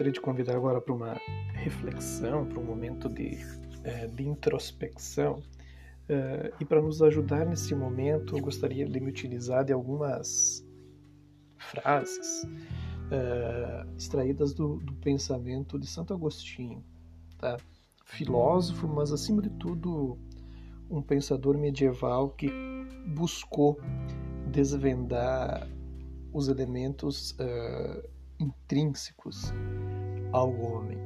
gostaria de convidar agora para uma reflexão, para um momento de, é, de introspecção. É, e para nos ajudar nesse momento, eu gostaria de me utilizar de algumas frases é, extraídas do, do, pensamento de Santo Agostinho, tá? filósofo, mas acima de tudo um pensador medieval que buscou desvendar os elementos uh, intrínsecos ao homem,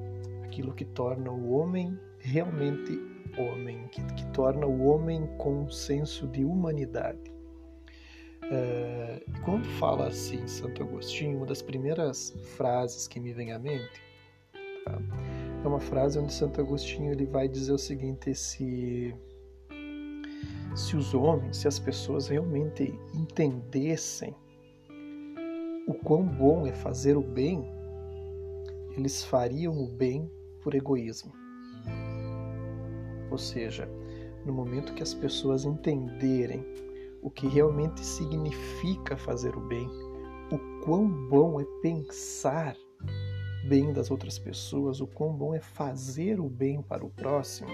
aquilo que torna o homem realmente homem, que, que torna o homem com um senso de humanidade. Uh, e quando fala assim Santo Agostinho, uma das primeiras frases que me vem à mente tá? é uma frase onde Santo Agostinho ele vai dizer o seguinte: se se os homens, se as pessoas realmente entendessem o quão bom é fazer o bem, eles fariam o bem por egoísmo. Ou seja, no momento que as pessoas entenderem o que realmente significa fazer o bem, o quão bom é pensar bem das outras pessoas, o quão bom é fazer o bem para o próximo,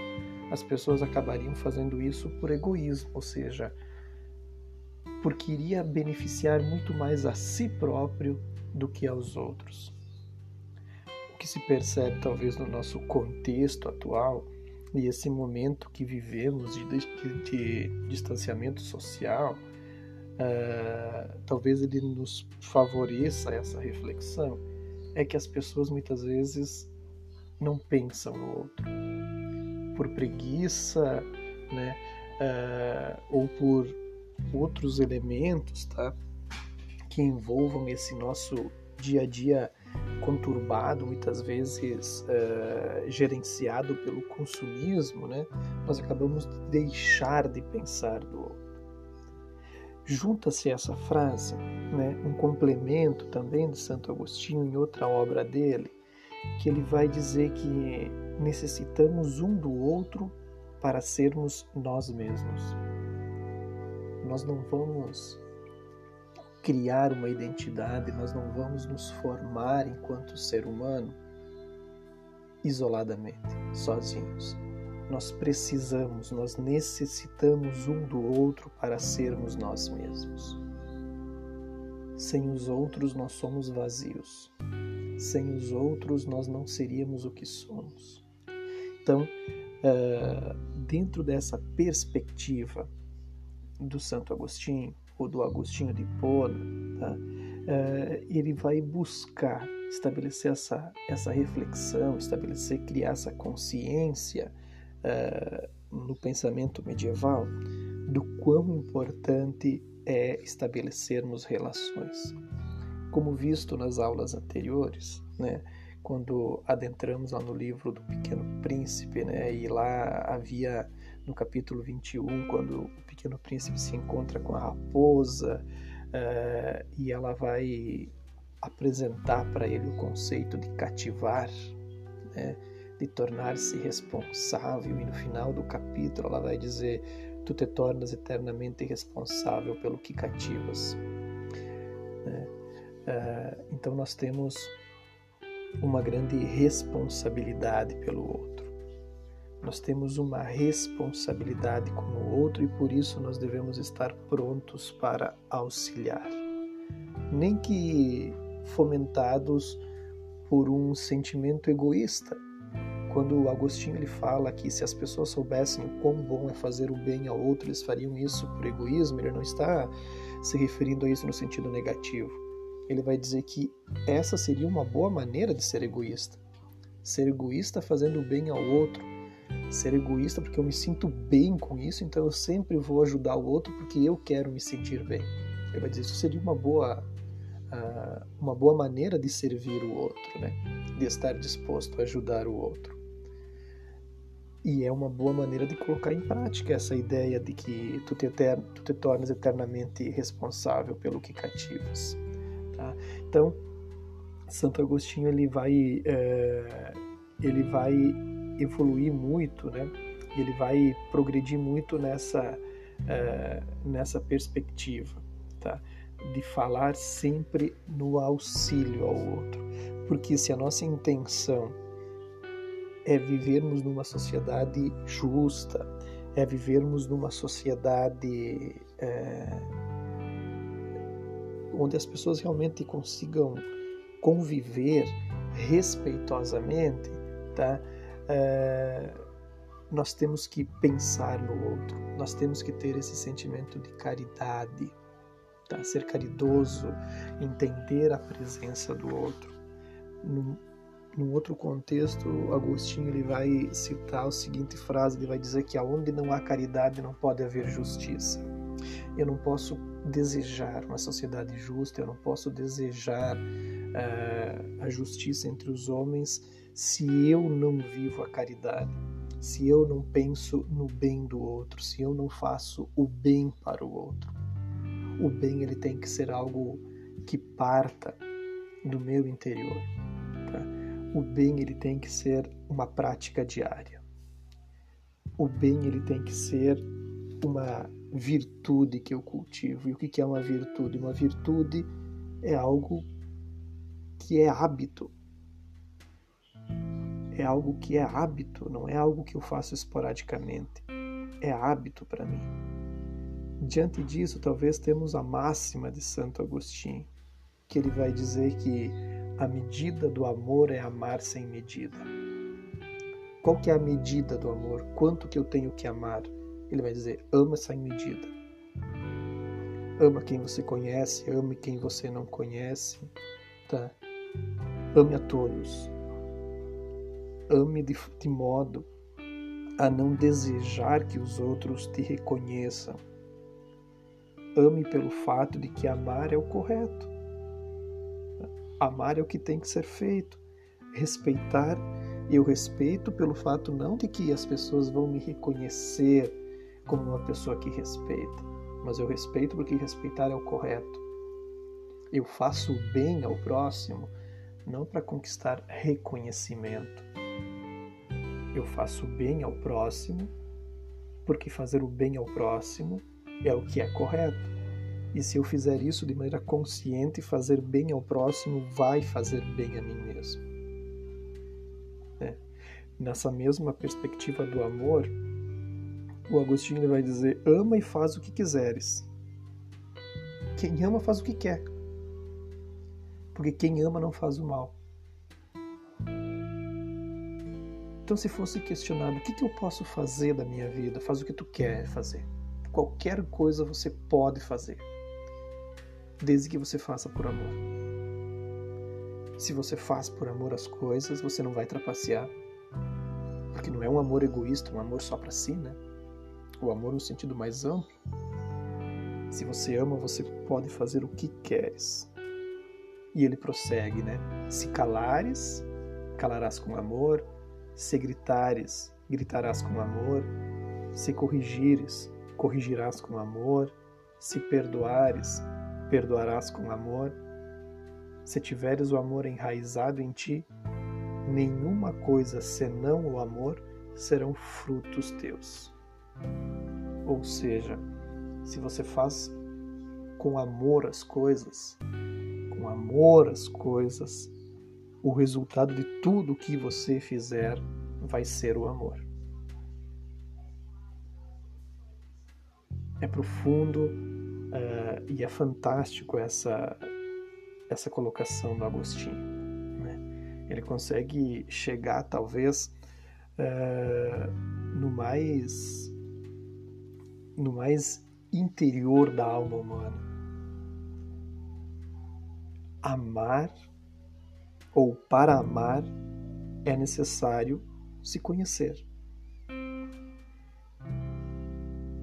as pessoas acabariam fazendo isso por egoísmo, ou seja, porque iria beneficiar muito mais a si próprio do que aos outros. Que se percebe talvez no nosso contexto atual e esse momento que vivemos de, de, de distanciamento social, uh, talvez ele nos favoreça essa reflexão, é que as pessoas muitas vezes não pensam no outro. Por preguiça, né? Uh, ou por outros elementos, tá? Que envolvam esse nosso dia a dia conturbado, muitas vezes uh, gerenciado pelo consumismo, né? Nós acabamos de deixar de pensar do outro. Junta-se essa frase, né? Um complemento também de Santo Agostinho em outra obra dele, que ele vai dizer que necessitamos um do outro para sermos nós mesmos. Nós não vamos criar uma identidade, nós não vamos nos formar enquanto ser humano isoladamente, sozinhos. Nós precisamos, nós necessitamos um do outro para sermos nós mesmos. Sem os outros, nós somos vazios. Sem os outros, nós não seríamos o que somos. Então, uh, dentro dessa perspectiva, do Santo Agostinho ou do Agostinho de Hipona, tá? Uh, ele vai buscar estabelecer essa, essa reflexão, estabelecer, criar essa consciência uh, no pensamento medieval do quão importante é estabelecermos relações. Como visto nas aulas anteriores, né, quando adentramos lá no livro do Pequeno Príncipe, né, e lá havia no capítulo 21, quando o Pequeno Príncipe se encontra com a raposa uh, e ela vai apresentar para ele o conceito de cativar, né, de tornar-se responsável, e no final do capítulo ela vai dizer: Tu te tornas eternamente responsável pelo que cativas. Né? Uh, então nós temos uma grande responsabilidade pelo outro. Nós temos uma responsabilidade com o outro e por isso nós devemos estar prontos para auxiliar. Nem que fomentados por um sentimento egoísta. Quando Agostinho ele fala que se as pessoas soubessem o quão bom é fazer o bem ao outro, eles fariam isso por egoísmo, ele não está se referindo a isso no sentido negativo. Ele vai dizer que essa seria uma boa maneira de ser egoísta. Ser egoísta fazendo o bem ao outro, ser egoísta porque eu me sinto bem com isso, então eu sempre vou ajudar o outro porque eu quero me sentir bem. Ele vai dizer isso seria uma boa uh, uma boa maneira de servir o outro, né? De estar disposto a ajudar o outro. E é uma boa maneira de colocar em prática essa ideia de que tu te, tu te tornas eternamente responsável pelo que cativas. Tá? Então, Santo Agostinho ele vai é, ele vai evoluir muito, né? Ele vai progredir muito nessa uh, nessa perspectiva, tá? De falar sempre no auxílio ao outro. Porque se a nossa intenção é vivermos numa sociedade justa, é vivermos numa sociedade é, onde as pessoas realmente consigam conviver respeitosamente, tá? É, nós temos que pensar no outro, nós temos que ter esse sentimento de caridade, tá? ser caridoso, entender a presença do outro. Num, num outro contexto, Agostinho ele vai citar a seguinte frase, ele vai dizer que aonde não há caridade não pode haver justiça. Eu não posso desejar uma sociedade justa, eu não posso desejar uh, a justiça entre os homens se eu não vivo a caridade se eu não penso no bem do outro, se eu não faço o bem para o outro. O bem ele tem que ser algo que parta do meu interior. Tá? O bem ele tem que ser uma prática diária. O bem ele tem que ser uma virtude que eu cultivo. E o que é uma virtude? Uma virtude é algo que é hábito, é algo que é hábito, não é algo que eu faço esporadicamente. É hábito para mim. Diante disso, talvez temos a máxima de Santo Agostinho, que ele vai dizer que a medida do amor é amar sem medida. Qual que é a medida do amor? Quanto que eu tenho que amar? Ele vai dizer: ama sem medida. Ama quem você conhece, ame quem você não conhece, tá? Ame a todos, ame de, de modo a não desejar que os outros te reconheçam. Ame pelo fato de que amar é o correto. Amar é o que tem que ser feito. Respeitar, eu respeito pelo fato não de que as pessoas vão me reconhecer como uma pessoa que respeita, mas eu respeito porque respeitar é o correto. Eu faço o bem ao próximo não para conquistar reconhecimento, eu faço bem ao próximo, porque fazer o bem ao próximo é o que é correto. E se eu fizer isso de maneira consciente, fazer bem ao próximo vai fazer bem a mim mesmo. É. Nessa mesma perspectiva do amor, o Agostinho vai dizer: ama e faz o que quiseres. Quem ama faz o que quer. Porque quem ama não faz o mal. Então, se fosse questionado o que, que eu posso fazer da minha vida, faz o que tu quer fazer. Qualquer coisa você pode fazer, desde que você faça por amor. Se você faz por amor as coisas, você não vai trapacear, porque não é um amor egoísta, um amor só para si, né? O amor no sentido mais amplo. Se você ama, você pode fazer o que queres. E ele prossegue, né? Se calares, calarás com amor, se gritares, gritarás com amor. Se corrigires, corrigirás com amor. Se perdoares, perdoarás com amor. Se tiveres o amor enraizado em ti, nenhuma coisa senão o amor serão frutos teus. Ou seja, se você faz com amor as coisas, com amor as coisas, o resultado de tudo que você fizer vai ser o amor. É profundo uh, e é fantástico essa, essa colocação do Agostinho. Né? Ele consegue chegar, talvez, uh, no mais no mais interior da alma humana. Amar ou para amar é necessário se conhecer.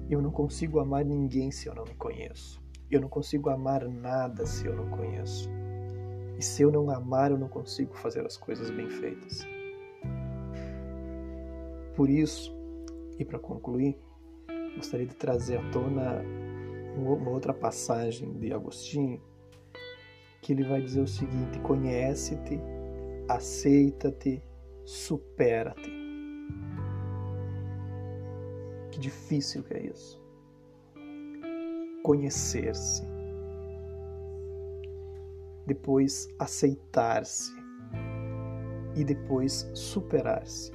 Eu não consigo amar ninguém se eu não me conheço. Eu não consigo amar nada se eu não conheço. E se eu não amar, eu não consigo fazer as coisas bem feitas. Por isso, e para concluir, gostaria de trazer à tona uma outra passagem de Agostinho que ele vai dizer o seguinte: conhece-te, aceita-te, supera-te. Que difícil que é isso. Conhecer-se. Depois aceitar-se. e depois superar-se.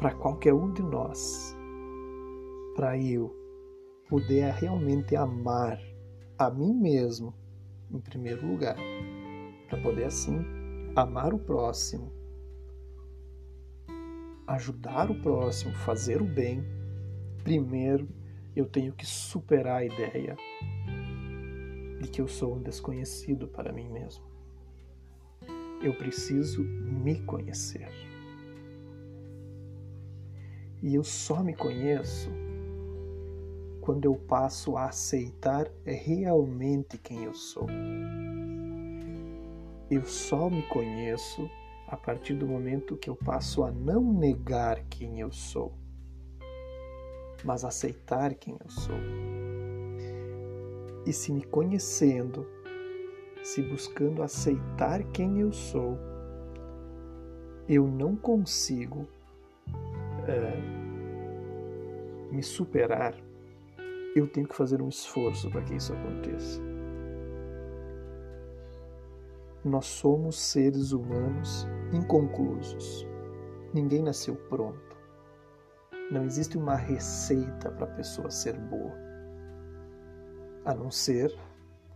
Para qualquer um de nós, para eu poder realmente amar a mim mesmo em primeiro lugar, para poder assim amar o próximo, ajudar o próximo, fazer o bem, primeiro eu tenho que superar a ideia de que eu sou um desconhecido para mim mesmo. Eu preciso me conhecer. E eu só me conheço quando eu passo a aceitar realmente quem eu sou. Eu só me conheço a partir do momento que eu passo a não negar quem eu sou, mas aceitar quem eu sou. E se me conhecendo, se buscando aceitar quem eu sou, eu não consigo é, me superar, eu tenho que fazer um esforço para que isso aconteça. Nós somos seres humanos inconclusos. Ninguém nasceu pronto. Não existe uma receita para a pessoa ser boa. A não ser,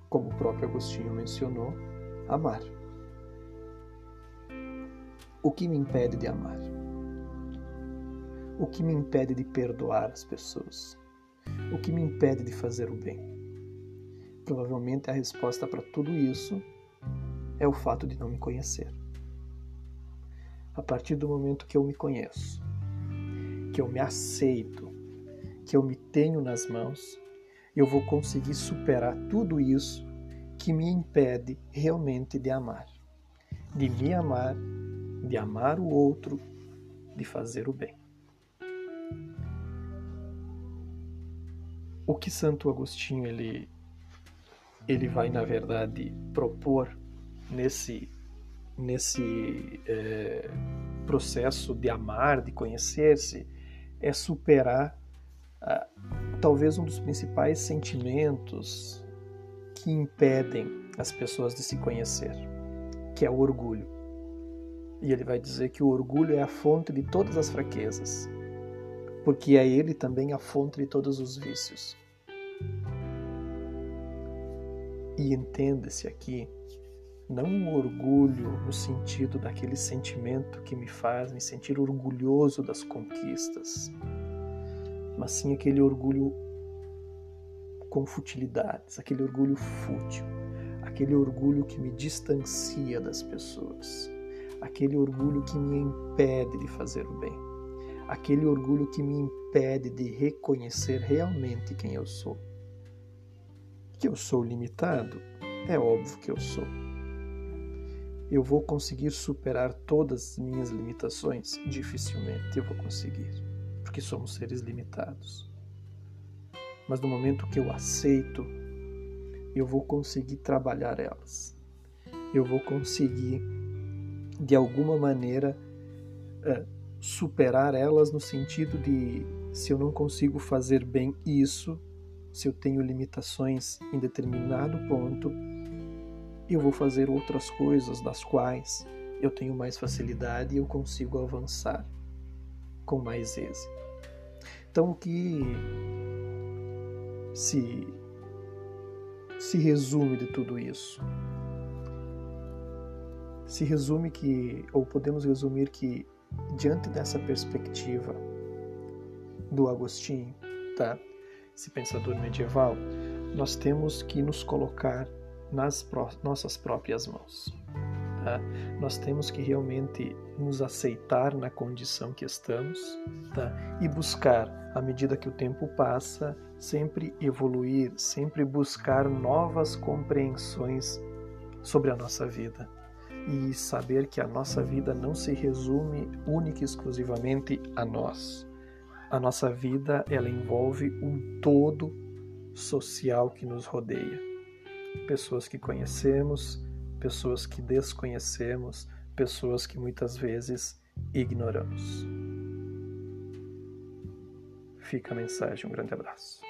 como o próprio Agostinho mencionou, amar. O que me impede de amar? O que me impede de perdoar as pessoas? O que me impede de fazer o bem? Provavelmente a resposta para tudo isso é o fato de não me conhecer. A partir do momento que eu me conheço, que eu me aceito, que eu me tenho nas mãos, eu vou conseguir superar tudo isso que me impede realmente de amar, de me amar, de amar o outro, de fazer o bem. O que Santo Agostinho ele ele vai na verdade propor nesse nesse é, processo de amar, de conhecer-se, é superar ah, talvez um dos principais sentimentos que impedem as pessoas de se conhecer, que é o orgulho. E ele vai dizer que o orgulho é a fonte de todas as fraquezas, porque é ele também a fonte de todos os vícios. E entenda-se aqui não um orgulho no sentido daquele sentimento que me faz me sentir orgulhoso das conquistas, mas sim aquele orgulho com futilidades, aquele orgulho fútil, aquele orgulho que me distancia das pessoas, aquele orgulho que me impede de fazer o bem, aquele orgulho que me impede de reconhecer realmente quem eu sou. Que eu sou limitado? É óbvio que eu sou eu vou conseguir superar todas as minhas limitações? Dificilmente eu vou conseguir, porque somos seres limitados. Mas no momento que eu aceito, eu vou conseguir trabalhar elas. Eu vou conseguir, de alguma maneira, é, superar elas no sentido de se eu não consigo fazer bem isso, se eu tenho limitações em determinado ponto, eu vou fazer outras coisas das quais eu tenho mais facilidade e eu consigo avançar com mais êxito. Então, o que se, se resume de tudo isso? Se resume que, ou podemos resumir que, diante dessa perspectiva do Agostinho, tá? esse pensador medieval, nós temos que nos colocar nas pró nossas próprias mãos. Tá? Nós temos que realmente nos aceitar na condição que estamos tá? e buscar, à medida que o tempo passa, sempre evoluir, sempre buscar novas compreensões sobre a nossa vida e saber que a nossa vida não se resume única e exclusivamente a nós. A nossa vida ela envolve um todo social que nos rodeia pessoas que conhecemos, pessoas que desconhecemos, pessoas que muitas vezes ignoramos. Fica a mensagem, um grande abraço.